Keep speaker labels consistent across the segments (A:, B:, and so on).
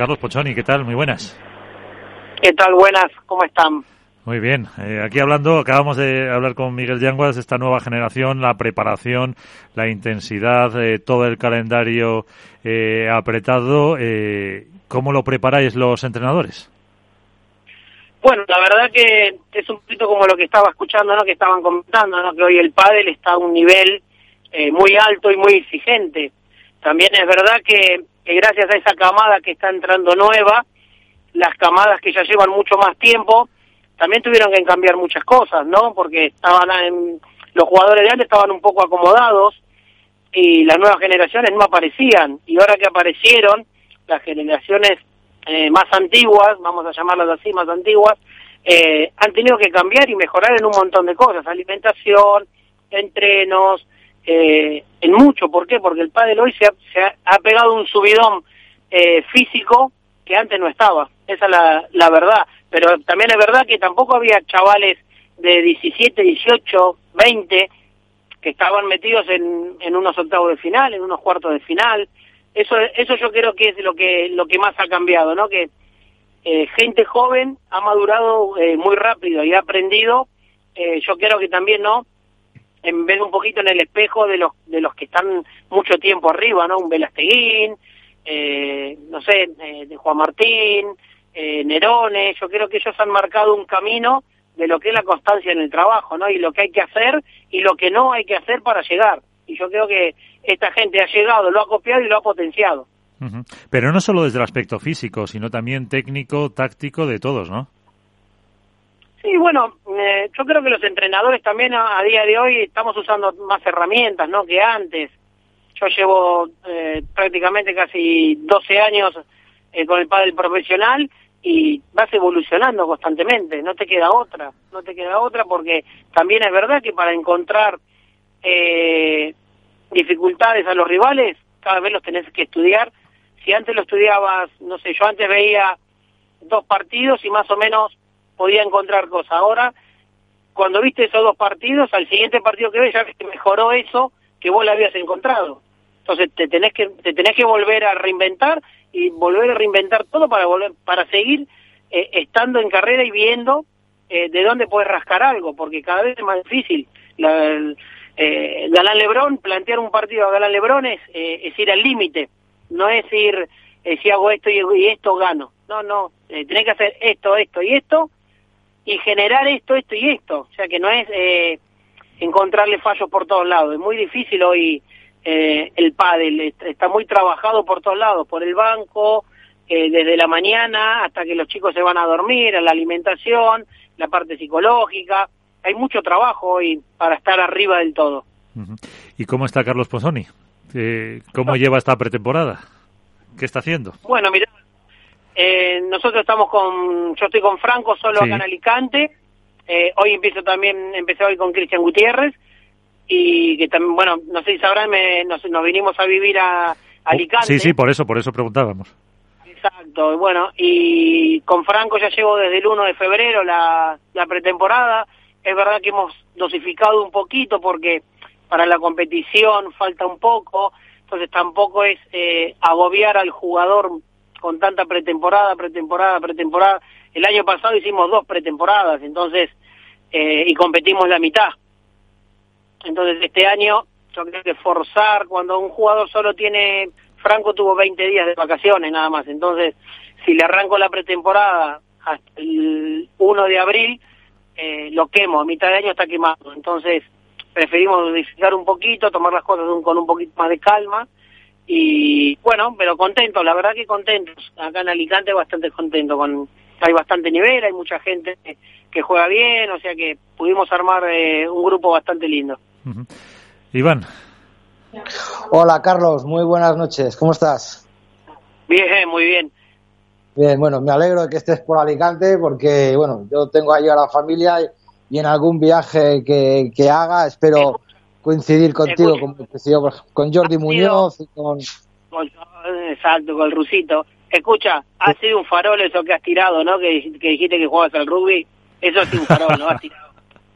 A: Carlos Pochoni, ¿qué tal? Muy buenas.
B: ¿Qué tal? Buenas, ¿cómo están?
A: Muy bien, eh, aquí hablando, acabamos de hablar con Miguel Yanguas, esta nueva generación, la preparación, la intensidad, eh, todo el calendario eh, apretado. ¿Cómo lo preparáis los entrenadores?
B: Bueno, la verdad que es un poquito como lo que estaba escuchando, ¿no? que estaban comentando, ¿no? que hoy el pádel está a un nivel muy alto y muy exigente. También es verdad que, que gracias a esa camada que está entrando nueva, las camadas que ya llevan mucho más tiempo, también tuvieron que cambiar muchas cosas, ¿no? Porque estaban en, los jugadores de antes estaban un poco acomodados y las nuevas generaciones no aparecían. Y ahora que aparecieron, las generaciones eh, más antiguas, vamos a llamarlas así, más antiguas, eh, han tenido que cambiar y mejorar en un montón de cosas, alimentación, entrenos, eh, en mucho. ¿Por qué? Porque el pádel hoy se ha, pegado un subidón eh, físico que antes no estaba. Esa es la, la verdad pero también es verdad que tampoco había chavales de 17, 18, 20 que estaban metidos en, en unos octavos de final, en unos cuartos de final. Eso, eso yo creo que es lo que, lo que más ha cambiado, ¿no? Que eh, gente joven ha madurado eh, muy rápido y ha aprendido. Eh, yo creo que también, ¿no? En de un poquito en el espejo de los, de los que están mucho tiempo arriba, ¿no? Un Velasteguín, eh, no sé, eh, de Juan Martín, eh, Nerone, yo creo que ellos han marcado un camino de lo que es la constancia en el trabajo, ¿no? Y lo que hay que hacer y lo que no hay que hacer para llegar. Y yo creo que esta gente ha llegado, lo ha copiado y lo ha potenciado.
A: Pero no solo desde el aspecto físico, sino también técnico, táctico, de todos, ¿no?
B: Sí, bueno, eh, yo creo que los entrenadores también a, día de hoy estamos usando más herramientas, ¿no? Que antes. Yo llevo eh, prácticamente casi 12 años eh, con el pádel profesional y vas evolucionando constantemente, no te queda otra, no te queda otra porque también es verdad que para encontrar eh, dificultades a los rivales, cada vez los tenés que estudiar. Si antes lo estudiabas, no sé, yo antes veía dos partidos y más o menos podía encontrar cosas. Ahora, cuando viste esos dos partidos, al siguiente partido que ves ya mejoró eso que vos le habías encontrado. Entonces te tenés que te tenés que volver a reinventar y volver a reinventar todo para volver para seguir eh, estando en carrera y viendo eh, de dónde puedes rascar algo, porque cada vez es más difícil. La, eh, Galán Lebrón, plantear un partido a Galán Lebrón es, eh, es ir al límite, no es ir, si hago esto y, esto gano. No, no, tenés que hacer esto, esto y esto y generar esto, esto y esto. O sea que no es encontrarle fallos por todos lados. Es muy difícil hoy eh, el pádel está muy trabajado por todos lados, por el banco, eh, desde la mañana hasta que los chicos se van a dormir, a la alimentación, la parte psicológica. Hay mucho trabajo hoy para estar arriba del todo.
A: ¿Y cómo está Carlos Pozzoni? Eh, ¿Cómo lleva esta pretemporada? ¿Qué está haciendo?
B: Bueno, mira, eh, nosotros estamos con, yo estoy con Franco solo acá en Alicante. Eh, hoy empiezo también, empecé hoy con Cristian Gutiérrez y que también, bueno, no sé si sabrán, me, nos, vinimos a vivir a, Alicante.
A: Sí, sí, por eso, por eso preguntábamos.
B: Exacto, bueno, y con Franco ya llevo desde el 1 de febrero la, la pretemporada. Es verdad que hemos dosificado un poquito porque para la competición falta un poco, entonces tampoco es eh, agobiar al jugador con tanta pretemporada, pretemporada, pretemporada. El año pasado hicimos dos pretemporadas, entonces, eh, y competimos la mitad. Entonces este año yo creo que forzar cuando un jugador solo tiene, Franco tuvo 20 días de vacaciones nada más, entonces si le arranco la pretemporada hasta el 1 de abril, eh, lo quemo, a mitad de año está quemado, entonces preferimos modificar un poquito, tomar las cosas con un poquito más de calma y bueno, pero contentos, la verdad que contentos, acá en Alicante bastante contento con hay bastante nivel, hay mucha gente que juega bien, o sea que pudimos armar eh, un grupo bastante lindo.
A: Iván.
C: Hola Carlos, muy buenas noches, ¿cómo estás?
B: Bien, muy bien.
C: Bien, bueno, me alegro de que estés por Alicante porque, bueno, yo tengo ahí a la familia y en algún viaje que, que haga espero coincidir contigo, con, con Jordi Muñoz y con...
B: Exacto, con el rusito. Escucha, ha sido un farol eso que has tirado, ¿no? Que, que dijiste que jugabas al rugby. Eso ha sido un farol, ¿no? Has tirado.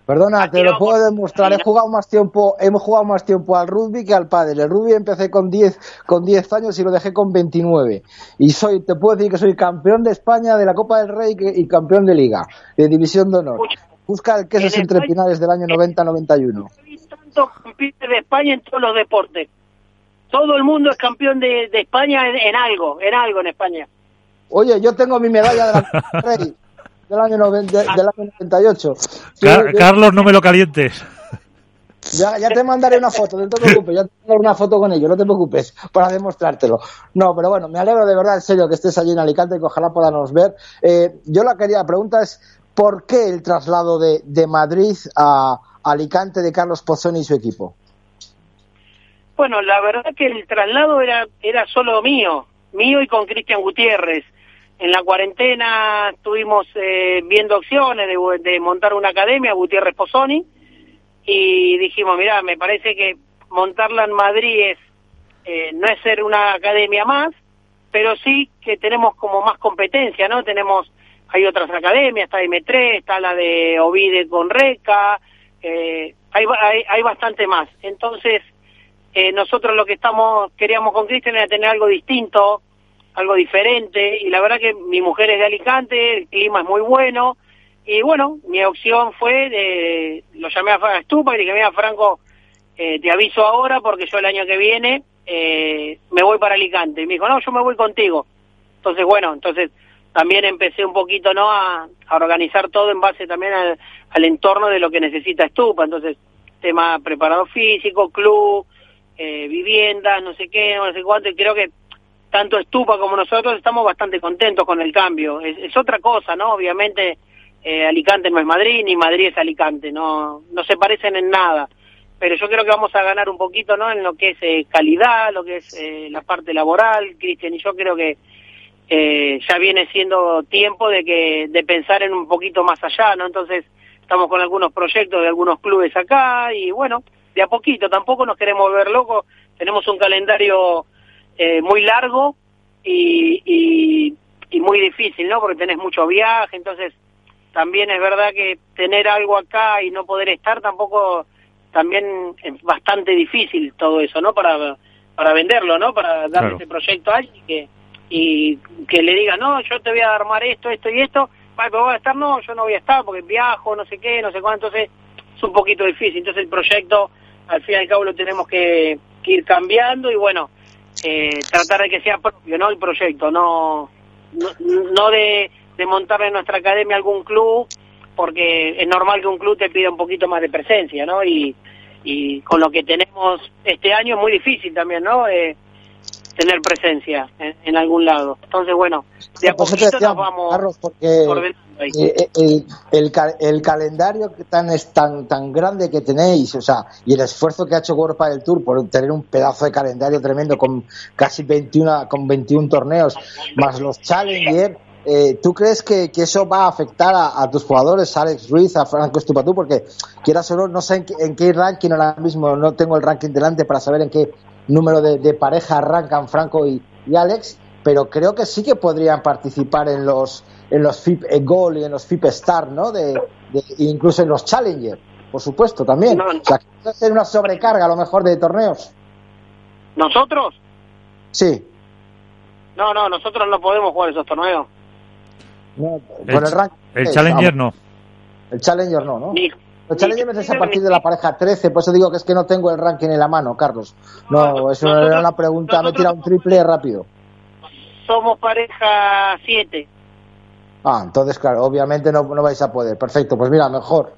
C: Perdona, te lo puedo demostrar. He jugado más tiempo, hemos jugado más tiempo al rugby que al pádel. El rugby empecé con 10 con 10 años y lo dejé con 29. Y soy te puedo decir que soy campeón de España de la Copa del Rey y campeón de liga, de división de honor. Busca el queso entre finales del año 90-91.
B: Tanto campeón de España en todos los deportes. Todo el mundo es campeón de, España en, algo, en algo en España.
C: Oye, yo tengo mi medalla de la Rey del año, 98.
A: Carlos, no me lo calientes.
C: Ya, ya, te mandaré una foto, no te preocupes, ya te mandaré una foto con ello, no te preocupes, para demostrártelo. No, pero bueno, me alegro de verdad, en serio, que estés allí en Alicante y que ojalá podamos ver. Eh, yo la quería, la pregunta es, ¿por qué el traslado de, de Madrid a Alicante de Carlos Pozzoni y su equipo?
B: Bueno, la verdad que el traslado era, era solo mío, mío y con Cristian Gutiérrez. En la cuarentena estuvimos eh, viendo opciones de, montar una academia, Gutiérrez Pozzoni, y dijimos, mira, me parece que montarla en Madrid es, eh, no es ser una academia más, pero sí que tenemos como más competencia, ¿no? Tenemos, hay otras academias, está M3, está la de Ovide con Reca, eh, hay, hay, hay bastante más. Entonces, eh, nosotros lo que estamos queríamos con Cristian era tener algo distinto, algo diferente, y la verdad que mi mujer es de Alicante, el clima es muy bueno, y bueno, mi opción fue, de, lo llamé a Estupa y dije, mira Franco, eh, te aviso ahora porque yo el año que viene eh, me voy para Alicante. Y me dijo, no, yo me voy contigo. Entonces, bueno, entonces también empecé un poquito no a, organizar todo en base también al, entorno de lo que necesita Estupa. Entonces, tema preparado físico, club, eh, viviendas, no sé qué, no sé cuánto, y creo que tanto Estupa como nosotros estamos bastante contentos con el cambio. Es, otra cosa, ¿no? Obviamente eh, Alicante no es Madrid, ni Madrid es Alicante, no, no se parecen en nada. Pero yo creo que vamos a ganar un poquito, ¿no? En lo que es eh, calidad, lo que es eh, la parte laboral, Cristian, y yo creo que ya viene siendo tiempo de que de pensar en un poquito más allá, ¿no? Entonces estamos con algunos proyectos de algunos clubes acá y bueno, de a poquito, tampoco nos queremos ver locos, tenemos un calendario eh, muy largo y, y, muy difícil, ¿no? Porque tenés mucho viaje, entonces también es verdad que tener algo acá y no poder estar tampoco también es bastante difícil todo eso, ¿no? Para, para venderlo, ¿no? Para darle ese proyecto a alguien y que, y que le diga, no, yo te voy a armar esto, esto y esto, vale, pero voy a estar, no, yo no voy a estar porque viajo, no sé qué, no sé cuánto, entonces es un poquito difícil. Entonces el proyecto al fin y al cabo lo tenemos que, ir cambiando y bueno, eh, tratar de que sea propio, ¿no? El proyecto, no, no, de, de montarle en nuestra academia algún club, porque es normal que un club te pida un poquito más de presencia, ¿no? Y, y con lo que tenemos este año es muy difícil también, ¿no? Eh, tener presencia en, algún lado. Entonces, bueno, de a poquito nos vamos
C: Carlos, porque eh, el, el, el, calendario tan, es tan, tan grande que tenéis, o sea, y el esfuerzo que ha hecho World del Tour por tener un pedazo de calendario tremendo con casi 21, con 21 torneos, más los Challenger, eh, ¿Tú crees que, que, eso va a afectar a, tus jugadores, Alex Ruiz, a Franco Estupatú? Porque quieras o no, no sé en qué, en qué, ranking ahora mismo, no tengo el ranking delante para saber en qué número de, de pareja arrancan Franco y, Alex, pero creo que sí que podrían participar en los en los FIP Goal y en los FIP Star, ¿no? De, incluso en los Challenger, por supuesto, también. O sea, que puede ser una sobrecarga a lo mejor de torneos.
B: ¿Nosotros?
C: Sí.
A: No,
B: no, nosotros no podemos jugar esos torneos.
C: No, el, el, rank,
A: el Challenger no.
C: El Challenger no, ¿no? El Challenger es a partir de la pareja 13, por eso digo que es que no tengo el ranking en la mano, Carlos. No, eso era una pregunta, me tira un triple rápido.
B: Somos pareja 7.
C: Ah, entonces, claro, obviamente no, no vais a poder. Perfecto, pues mira, mejor.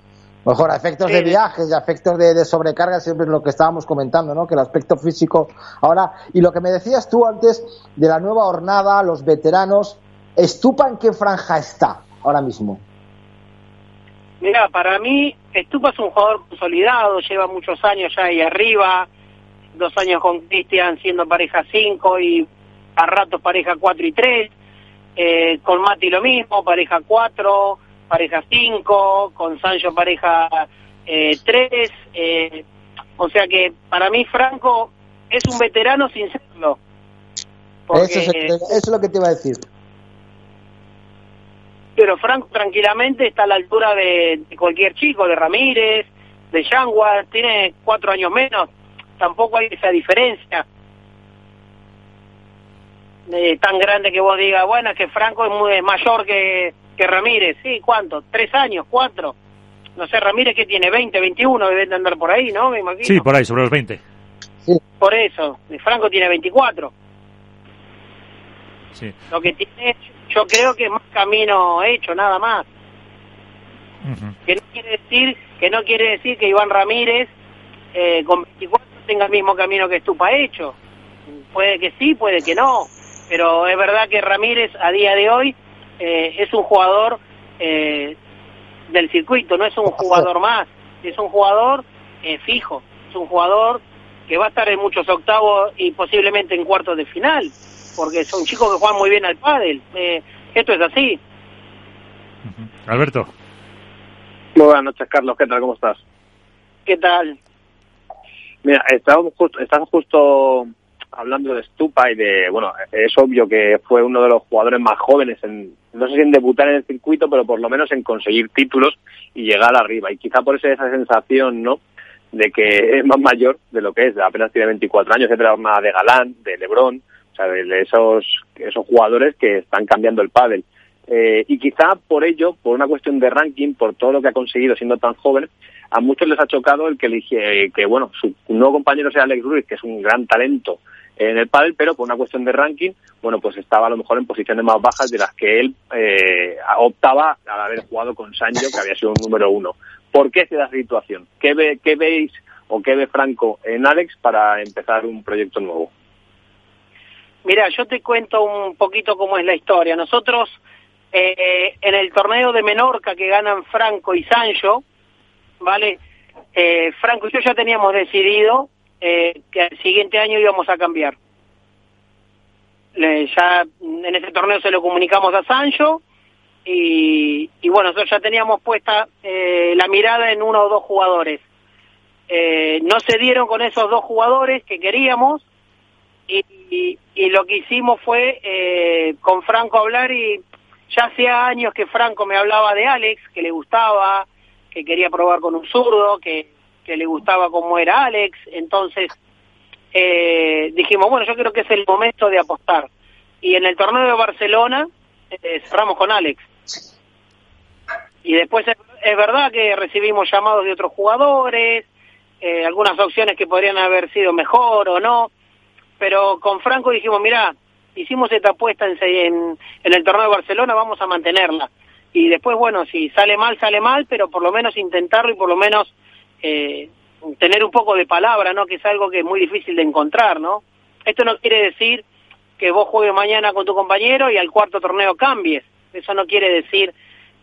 C: Mejor, a efectos de viajes y a efectos de, sobrecarga, siempre es lo que estábamos comentando, ¿no? Que el aspecto físico ahora. Y lo que me decías tú antes de la nueva jornada, los veteranos, ¿Estupa en qué franja está ahora mismo?
B: Mira, para mí, Estupa es un jugador consolidado, lleva muchos años ya ahí arriba, dos años con Cristian siendo pareja 5 y a ratos pareja 4 y 3, eh, con Mati lo mismo, pareja 4, pareja 5, con Sancho pareja 3, eh, eh, o sea que para mí Franco es un veterano sin serlo.
C: eso es lo que te iba a decir.
B: Pero Franco tranquilamente está a la altura de, cualquier chico, de Ramírez, de Yangua, tiene cuatro años menos, tampoco hay esa diferencia eh, tan grande que vos digas, bueno, es que Franco es, muy, mayor que, que Ramírez, sí, ¿cuánto? ¿Tres años? ¿Cuatro? No sé, Ramírez que tiene 20, 21, deben de andar por ahí, ¿no? Me imagino.
A: Sí, por ahí, sobre los 20.
B: Por eso, Franco tiene 24. Sí. Lo que tiene, yo creo que es más camino hecho, nada más. Que no quiere decir que no quiere decir que Iván Ramírez eh, con 24 tenga el mismo camino que Estupa hecho. Puede que sí, puede que no pero es verdad que Ramírez a día de hoy eh, es un jugador eh, del circuito, no es un jugador más, es un jugador fijo, es un jugador que va a estar en muchos octavos y posiblemente en cuartos de final, porque son chicos que juegan muy bien al pádel. esto es así.
A: Alberto.
D: Muy buenas noches, Carlos. ¿Qué tal? ¿Cómo estás?
B: ¿Qué tal?
D: Mira, estamos justo, estamos justo hablando de Stupa y de, bueno, es obvio que fue uno de los jugadores más jóvenes en, no sé si en debutar en el circuito, pero por lo menos en conseguir títulos y llegar arriba. Y quizá por eso esa sensación, ¿no? De que es más mayor de lo que es, apenas tiene 24 años, etcétera, más de Galán, de Lebron, o sea, de esos, esos jugadores que están cambiando el pádel. Eh, y quizá por ello, por una cuestión de ranking, por todo lo que ha conseguido siendo tan joven, a muchos les ha chocado el que, elige, que bueno, su nuevo compañero sea Alex Ruiz, que es un gran talento en el pádel, pero por una cuestión de ranking, bueno, pues estaba a lo mejor en posiciones más bajas de las que él eh, optaba al haber jugado con Sancho, que había sido un número uno. ¿Por qué se da esa situación? ¿Qué, ve, qué veis o qué ve Franco en Alex para empezar un proyecto nuevo?
B: Mira, yo te cuento un poquito cómo es la historia. Nosotros, eh, en el torneo de Menorca que ganan Franco y Sancho, ¿vale? Eh, Franco y yo ya teníamos decidido eh, que el siguiente año íbamos a cambiar. ya en ese torneo se lo comunicamos a Sancho y, bueno, nosotros ya teníamos puesta eh, la mirada en uno o dos jugadores. Eh, no se dieron con esos dos jugadores que queríamos y, lo que hicimos fue eh, con Franco hablar y ya hacía años que Franco me hablaba de Alex, que le gustaba, que quería probar con un zurdo, que que le gustaba cómo era Alex, entonces eh, dijimos, bueno, yo creo que es el momento de apostar. Y en el torneo de Barcelona eh, cerramos con Alex. Y después es, verdad que recibimos llamados de otros jugadores, algunas opciones que podrían haber sido mejor o no, pero con Franco dijimos, mira, hicimos esta apuesta en, en, en el torneo de Barcelona, vamos a mantenerla. Y después, bueno, si sale mal, sale mal, pero por lo menos intentarlo y por lo menos eh, tener un poco de palabra, ¿no? Que es algo que es muy difícil de encontrar, ¿no? Esto no quiere decir que vos juegues mañana con tu compañero y al cuarto torneo cambies. Eso no quiere decir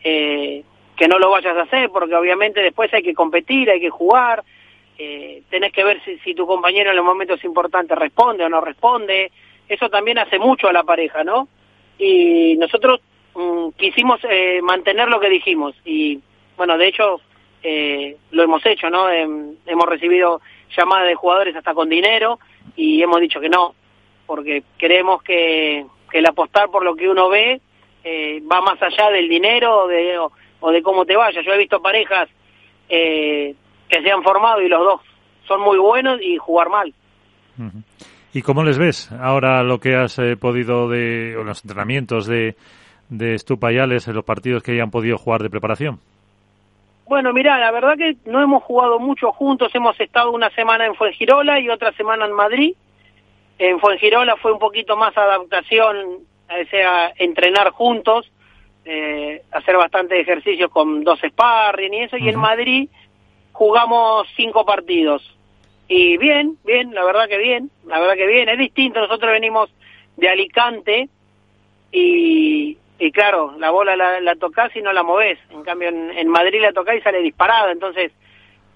B: eh, que no lo vayas a hacer, porque obviamente después hay que competir, hay que jugar, eh, tenés que ver si, si tu compañero en los momentos importantes responde o no responde. Eso también hace mucho a la pareja, ¿no? Y nosotros mm, quisimos eh, mantener lo que dijimos y, bueno, de hecho eh, lo hemos hecho, ¿no? Em, hemos recibido llamadas de jugadores hasta con dinero y hemos dicho que no, porque creemos que, el apostar por lo que uno ve eh, va más allá del dinero o de, o, de cómo te vaya. Yo he visto parejas eh, que se han formado y los dos son muy buenos y jugar mal.
A: ¿Y cómo les ves ahora lo que has podido de los entrenamientos de, de Stupayales en los partidos que hayan podido jugar de preparación?
B: Bueno, mira, la verdad que no hemos jugado mucho juntos, hemos estado una semana en Fuengirola y otra semana en Madrid. En Fuengirola fue un poquito más adaptación, o sea, entrenar juntos, eh, hacer bastante ejercicios con dos sparring y eso, y en Madrid jugamos cinco partidos. Y bien, bien, la verdad que bien, la verdad que bien, es distinto, nosotros venimos de Alicante y, y claro, la bola la, la tocás y no la movés. En cambio, en, Madrid la tocás y sale disparada. Entonces,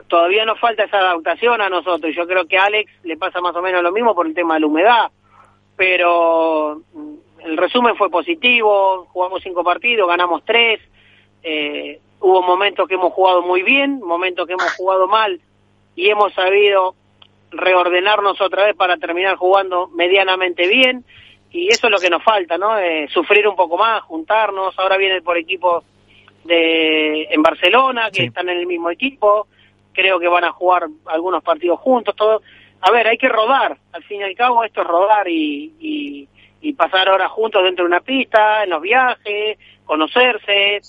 B: todavía nos falta esa adaptación a nosotros. Yo creo que a Alex le pasa más o menos lo mismo por el tema de la humedad. Pero mm, el resumen fue positivo. Jugamos cinco partidos, ganamos tres. Eh, hubo momentos que hemos jugado muy bien, momentos que hemos jugado mal y hemos sabido reordenarnos otra vez para terminar jugando medianamente bien y eso es lo que nos falta, ¿no? Eh, sufrir un poco más, juntarnos. Ahora viene por equipo de en Barcelona, que están en el mismo equipo. Creo que van a jugar algunos partidos juntos, todo. A ver, hay que rodar. Al fin y al cabo, esto es rodar y, y, y pasar horas juntos dentro de una pista, en los viajes, conocerse,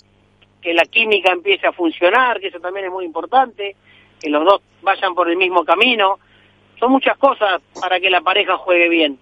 B: que la química empiece a funcionar, que eso también es muy importante, que los dos vayan por el mismo camino. Son muchas cosas para que la pareja juegue bien.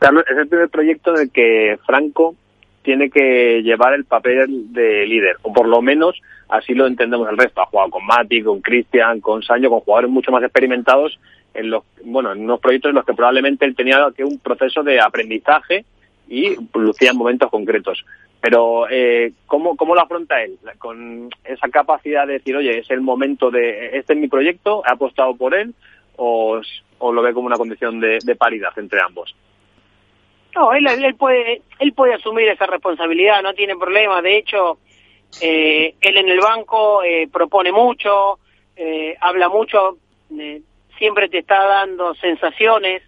D: Es el primer proyecto en el que Franco tiene que llevar el papel de líder, o por lo menos así lo entendemos el resto. Ha jugado con Mati, con Cristian, con Sancho, con jugadores mucho más experimentados en los, bueno, en unos proyectos en los que probablemente él tenía que un proceso de aprendizaje y lucía en momentos concretos. Pero, eh, ¿cómo, ¿cómo lo afronta él? Con esa capacidad de decir, oye, es el momento de, este es mi proyecto, he apostado por él, o, o lo ve como una condición de, de paridad entre ambos.
B: No, él, él, puede, él puede asumir esa responsabilidad, no tiene problema. De hecho, eh, él en el banco eh, propone mucho, eh, habla mucho, eh, siempre te está dando sensaciones,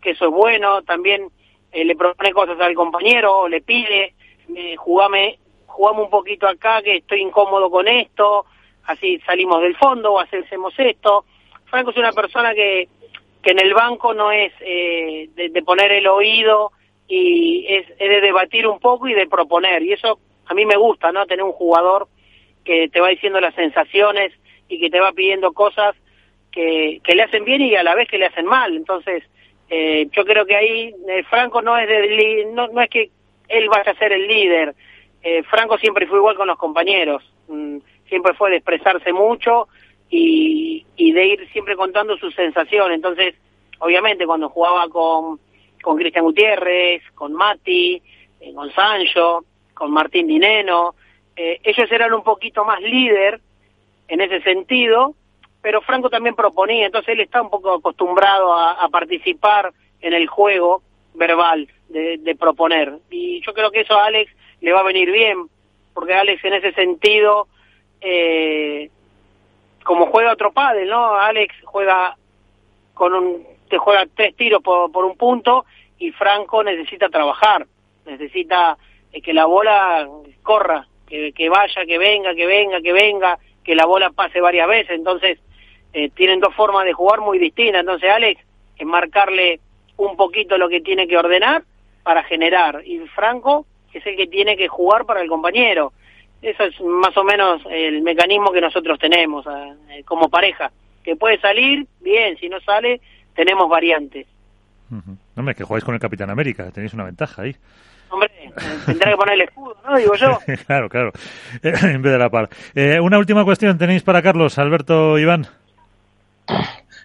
B: que eso es bueno. También eh, le propone cosas al compañero, le pide, eh, jugame, jugame un poquito acá, que estoy incómodo con esto, así salimos del fondo o hacemos esto. Franco es una persona que, que en el banco no es eh, de, poner el oído y es, de debatir un poco y de proponer. Y eso a mí me gusta, ¿no? Tener un jugador que te va diciendo las sensaciones y que te va pidiendo cosas que, que le hacen bien y a la vez que le hacen mal. Entonces, eh, yo creo que ahí eh, Franco no es de, no, no es que él vaya a ser el líder. Eh, Franco siempre fue igual con los compañeros. Mm, siempre fue de expresarse mucho y, de ir siempre contando sus sensaciones. Entonces, obviamente, cuando jugaba con con Cristian Gutiérrez, con Mati, eh, con Sancho, con Martín Dineno. Eh, ellos eran un poquito más líder en ese sentido, pero Franco también proponía, entonces él está un poco acostumbrado a participar en el juego verbal de, de, proponer. Y yo creo que eso a Alex le va a venir bien, porque Alex en ese sentido, eh, como juega otro padre, ¿no? Alex juega con un te juega tres tiros por, un punto y Franco necesita trabajar, necesita eh, que la bola corra, que, que, vaya, que venga, que venga, que venga, que la bola pase varias veces. Entonces, eh, tienen dos formas de jugar muy distintas. Entonces, Alex, es marcarle un poquito lo que tiene que ordenar para generar. Y Franco es el que tiene que jugar para el compañero. Eso es más o menos el mecanismo que nosotros tenemos eh, como pareja. Que puede salir, bien, si no sale, tenemos variantes.
A: Uh -huh. Hombre, que jugáis con el Capitán América, tenéis una ventaja ahí.
B: Hombre, tendrá que poner el escudo, ¿no? Digo yo.
A: claro, claro, en vez de la par. Eh, una última cuestión tenéis para Carlos, Alberto, Iván.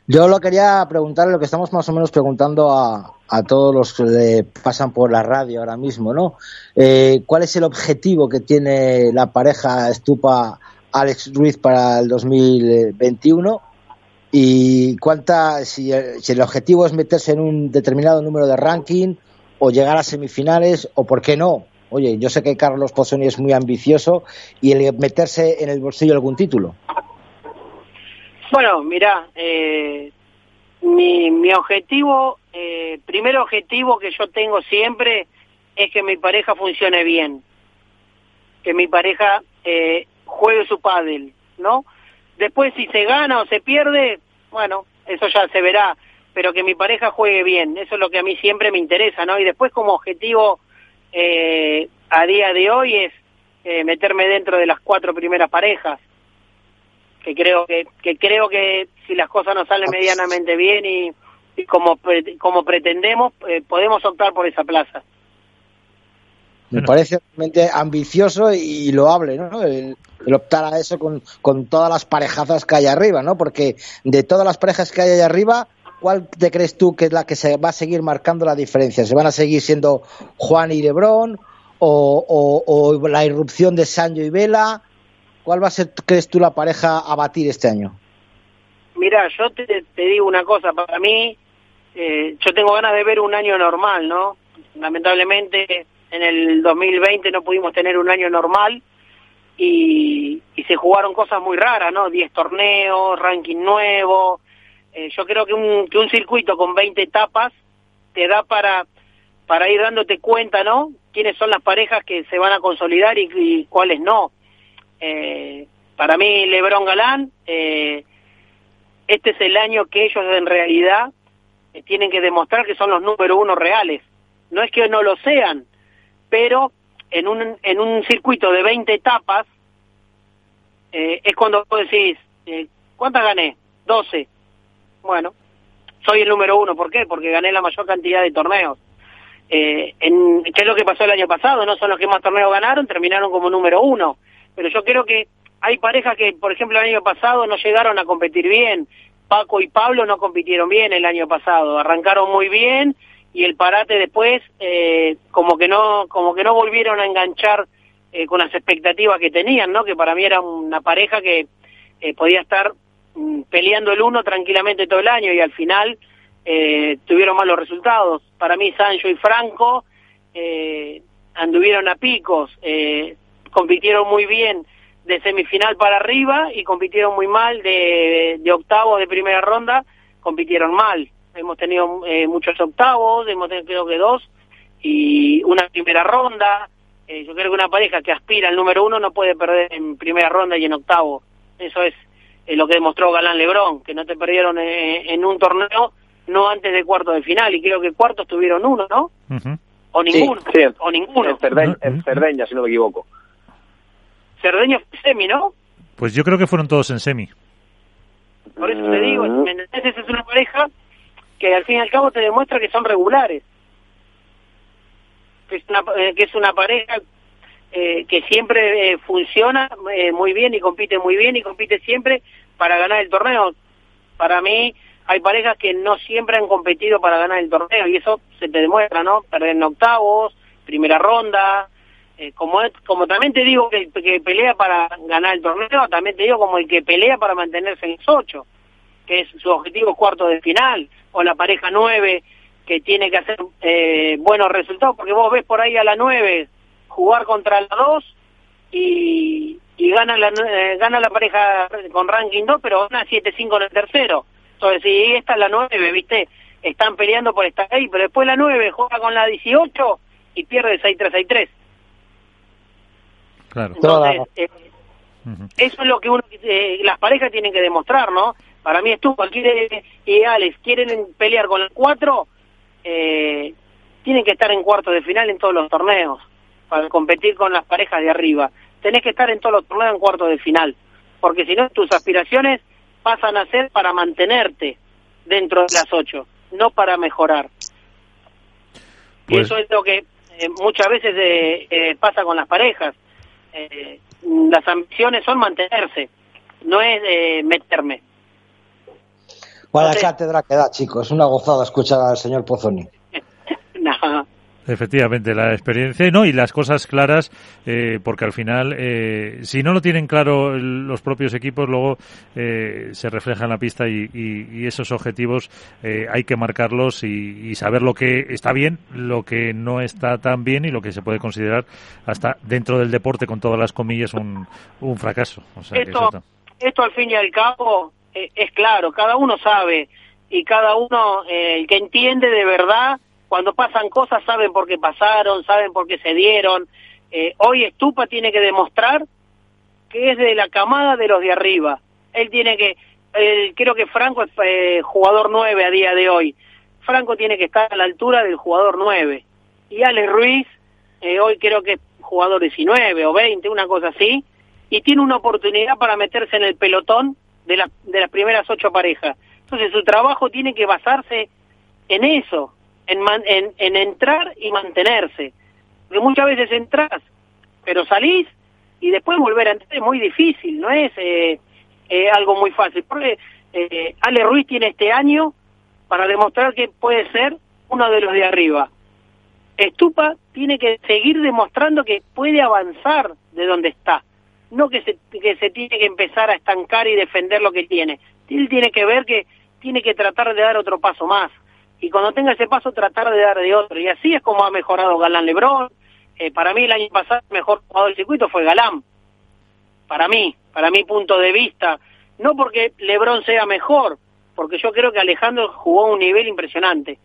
C: Yo lo quería preguntar, lo que estamos más o menos preguntando a, a todos los que le pasan por la radio ahora mismo, ¿no? Eh, ¿Cuál es el objetivo que tiene la pareja Estupa Alex Ruiz para el 2021? y cuánta si si el, objetivo es meterse en un determinado número de ranking o llegar a semifinales o por qué no oye yo sé que Carlos Pozzoni es muy ambicioso y el meterse en el bolsillo algún título
B: bueno mira eh, mi, mi objetivo eh, primer objetivo que yo tengo siempre es que mi pareja funcione bien. Que mi pareja eh, juegue su pádel no Después, si se gana o se pierde, bueno, eso ya se verá, pero que mi pareja juegue bien, eso es lo que a mí siempre me interesa, ¿no? Y después, como objetivo eh, a día de hoy es eh, meterme dentro de las cuatro primeras parejas, que creo que, que creo que si las cosas nos salen medianamente bien y, y como, como pretendemos, eh, podemos optar por esa plaza.
C: Me parece realmente ambicioso y loable, ¿no? El, el optar a eso con, con, todas las parejazas que hay arriba, ¿no? Porque de todas las parejas que hay ahí arriba, ¿cuál te crees tú que es la que se va a seguir marcando la diferencia? ¿Se van a seguir siendo Juan y Lebron? ¿O, o, o la irrupción de Sancho y Vela? ¿Cuál va a ser, crees tú, la pareja a batir este año?
B: Mira, yo te, digo una cosa, para mí, eh, yo tengo ganas de ver un año normal, ¿no? Lamentablemente en el 2020 no pudimos tener un año normal y, se jugaron cosas muy raras, ¿no? 10 torneos, ranking nuevo. Eh, yo creo que un, que un circuito con 20 etapas te da para, para ir dándote cuenta, ¿no? Quiénes son las parejas que se van a consolidar y, cuáles no. Eh, para mí, Lebron Galán, eh, este es el año que ellos en realidad eh, tienen que demostrar que son los número uno reales. No es que no lo sean, pero en un, en un circuito de 20 etapas, eh, es cuando vos decís, eh, ¿cuántas gané? 12. Bueno, soy el número uno. ¿Por qué? Porque gané la mayor cantidad de torneos. Eh, en, ¿Qué es lo que pasó el año pasado? No son los que más torneos ganaron, terminaron como número uno. Pero yo creo que hay parejas que, por ejemplo, el año pasado no llegaron a competir bien. Paco y Pablo no compitieron bien el año pasado. Arrancaron muy bien y el parate después eh, como que no como que no volvieron a enganchar eh, con las expectativas que tenían, ¿no? Que para mí era una pareja que eh, podía estar mm, peleando el uno tranquilamente todo el año y al final eh, tuvieron malos resultados. Para mí Sancho y Franco anduvieron a picos, compitieron muy bien de semifinal para arriba y compitieron muy mal de, de octavos de primera ronda, compitieron mal. Hemos tenido muchos octavos, hemos tenido creo que dos y una primera ronda, eh, yo creo que una pareja que aspira al número uno no puede perder en primera ronda y en octavo. Eso es eh, lo que demostró Galán Lebrón, que no te perdieron eh, en un torneo no antes de cuarto de final, y creo que cuartos tuvieron uno, ¿no? O ninguno, o ninguno.
D: En Cerdeña, si no me equivoco.
B: Cerdeña fue semi, ¿no?
A: Pues yo creo que fueron todos en semi.
B: Por eso te digo, es una pareja que al fin y al cabo te demuestra que son regulares que es una, eh, que es una pareja eh, que siempre eh, funciona muy bien y compite muy bien y compite siempre para ganar el torneo. Para mí hay parejas que no siempre han competido para ganar el torneo y eso se te demuestra, ¿no? Perder en octavos, primera ronda, como como también te digo que que pelea para ganar el torneo, también te digo como el que pelea para mantenerse en los ocho, que es su objetivo cuarto de final, o la pareja nueve que tiene que hacer eh, buenos resultados, porque vos ves por ahí a la 9 jugar contra la 2 y, y gana, la, eh, gana la pareja con ranking 2, pero gana 7-5 en el tercero. Entonces, si esta es la 9, ¿viste? Están peleando por estar ahí, pero después la 9 juega con la 18 y pierde 6-3-6-3.
A: Claro.
B: Entonces, eh, eso es lo que uno, eh, las parejas tienen que demostrar, ¿no? Para mí es tú, cualquier ideales quieren pelear con el 4, eh, tienen que estar en cuartos de final en todos los torneos para competir con las parejas de arriba. Tenés que estar en todos los torneos en cuartos de final, porque si no tus aspiraciones pasan a ser para mantenerte dentro de las ocho, no para mejorar. Y pues eso es lo que eh, muchas veces eh, eh, pasa con las parejas. Las ambiciones son mantenerse, no es meterme.
C: Vaya cátedra que da, chicos. Es una gozada escuchar al señor Pozzoni.
A: Efectivamente, la experiencia no y las cosas claras, eh, porque al final, eh, si no lo tienen claro los propios equipos, luego eh, se refleja en la pista y, esos objetivos hay que marcarlos y, saber lo que está bien, lo que no está tan bien y lo que se puede considerar hasta dentro del deporte, con todas las comillas, un, un fracaso.
B: esto, esto al fin y al cabo eh, es claro, cada uno sabe y cada uno, eh, el que entiende de verdad, cuando pasan cosas saben por qué pasaron, saben por qué se dieron. Eh, hoy Estupa tiene que demostrar que es de la camada de los de arriba. Él tiene que, creo que Franco es jugador 9 a día de hoy. Franco tiene que estar a la altura del jugador 9. Y Alex Ruiz, hoy creo que es jugador 19 o 20, una cosa así, y tiene una oportunidad para meterse en el pelotón de, la, de las primeras ocho parejas. Entonces su trabajo tiene que basarse en eso, en, en, en entrar y mantenerse. Porque muchas veces entras, pero salís y después volver a entrar es muy difícil, no es eh, eh, algo muy fácil. Porque eh, Ale Ruiz tiene este año para demostrar que puede ser uno de los de arriba. Estupa tiene que seguir demostrando que puede avanzar de donde está no que se, que se tiene que empezar a estancar y defender lo que tiene. Tiene que ver que tiene que tratar de dar otro paso más. Y cuando tenga ese paso, tratar de dar de otro. Y así es como ha mejorado Galán Lebrón. Eh, para mí, el año pasado, el mejor jugador del circuito fue Galán. Para mí, para mi punto de vista. No porque Lebrón sea mejor, porque yo creo que Alejandro jugó un nivel impresionante.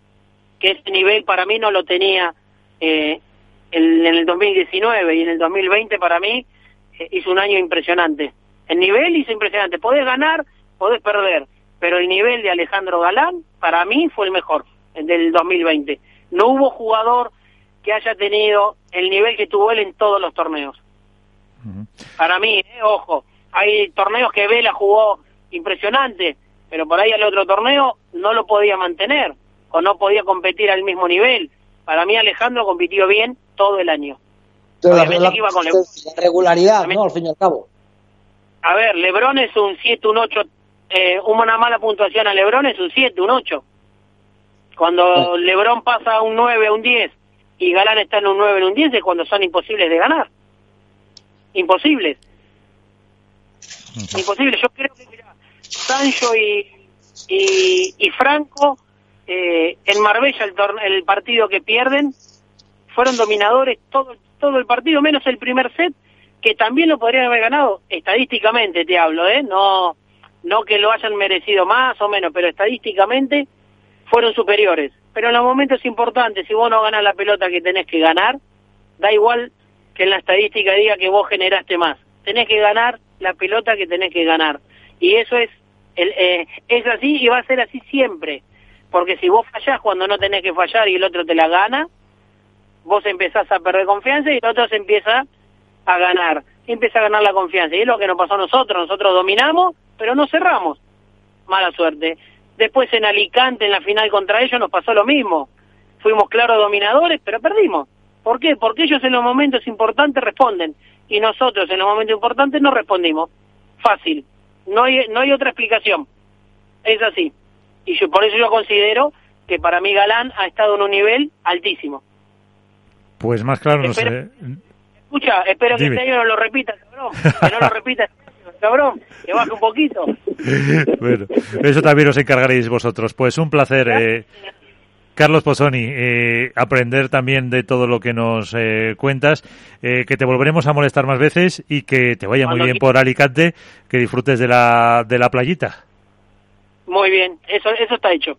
B: que ese nivel para mí no lo tenía eh, en, el 2019 y en el 2020 para mí eh, hizo un año impresionante. El nivel hizo impresionante. Podés ganar, podés perder, pero el nivel de Alejandro Galán para mí fue el mejor, el del 2020. No hubo jugador que haya tenido el nivel que tuvo él en todos los torneos. Para mí, eh, ojo, hay torneos que Vela jugó impresionante, pero por ahí al otro torneo no lo podía mantener o no podía competir al mismo nivel. Para mí Alejandro compitió bien todo el año.
C: la, regularidad, ¿no? Al fin y al cabo.
B: A ver, Lebron es un 7, un 8, eh, una mala puntuación a Lebron es un 7, un 8. Cuando Lebron pasa a un 9, a un 10 y Galán está en un 9, en un 10 es cuando son imposibles de ganar. Imposibles. Imposible. Yo creo que, mira, Sancho y, y, Franco, eh, en Marbella, el, el partido que pierden, fueron dominadores todo, todo el partido, menos el primer set, que también lo podrían haber ganado, estadísticamente te hablo, ¿eh? No, no que lo hayan merecido más o menos, pero estadísticamente fueron superiores. Pero en los momentos importantes, si vos no ganás la pelota que tenés que ganar, da igual que en la estadística diga que vos generaste más. Tenés que ganar la pelota que tenés que ganar. Y eso es, el, eh, es así y va a ser así siempre. Porque si vos fallás cuando no tenés que fallar y el otro te la gana, vos empezás a perder confianza y el otro se empieza a ganar. Empieza a ganar la confianza. Y es lo que nos pasó a nosotros. Nosotros dominamos, pero no cerramos. Mala suerte. Después en Alicante, en la final contra ellos, nos pasó lo mismo. Fuimos claros dominadores, pero perdimos. ¿Por qué? Porque ellos en los momentos importantes responden y nosotros en los momentos importantes no respondimos. Fácil. No hay, no hay otra explicación. Es así. Y yo, por eso yo considero que para mí Galán ha estado en un nivel altísimo.
A: Pues más claro no sé.
B: Escucha, espero que este año no lo repita, cabrón. Que no lo repita, cabrón. Que baje un poquito.
A: bueno, eso también os encargaréis vosotros. Pues un placer. Eh, Carlos Posoni, eh, aprender también de todo lo que nos eh, cuentas, eh, que te volveremos a molestar más veces y que te vaya muy bien por Alicante, que disfrutes de la, de la playita.
B: Muy bien, eso, eso está hecho.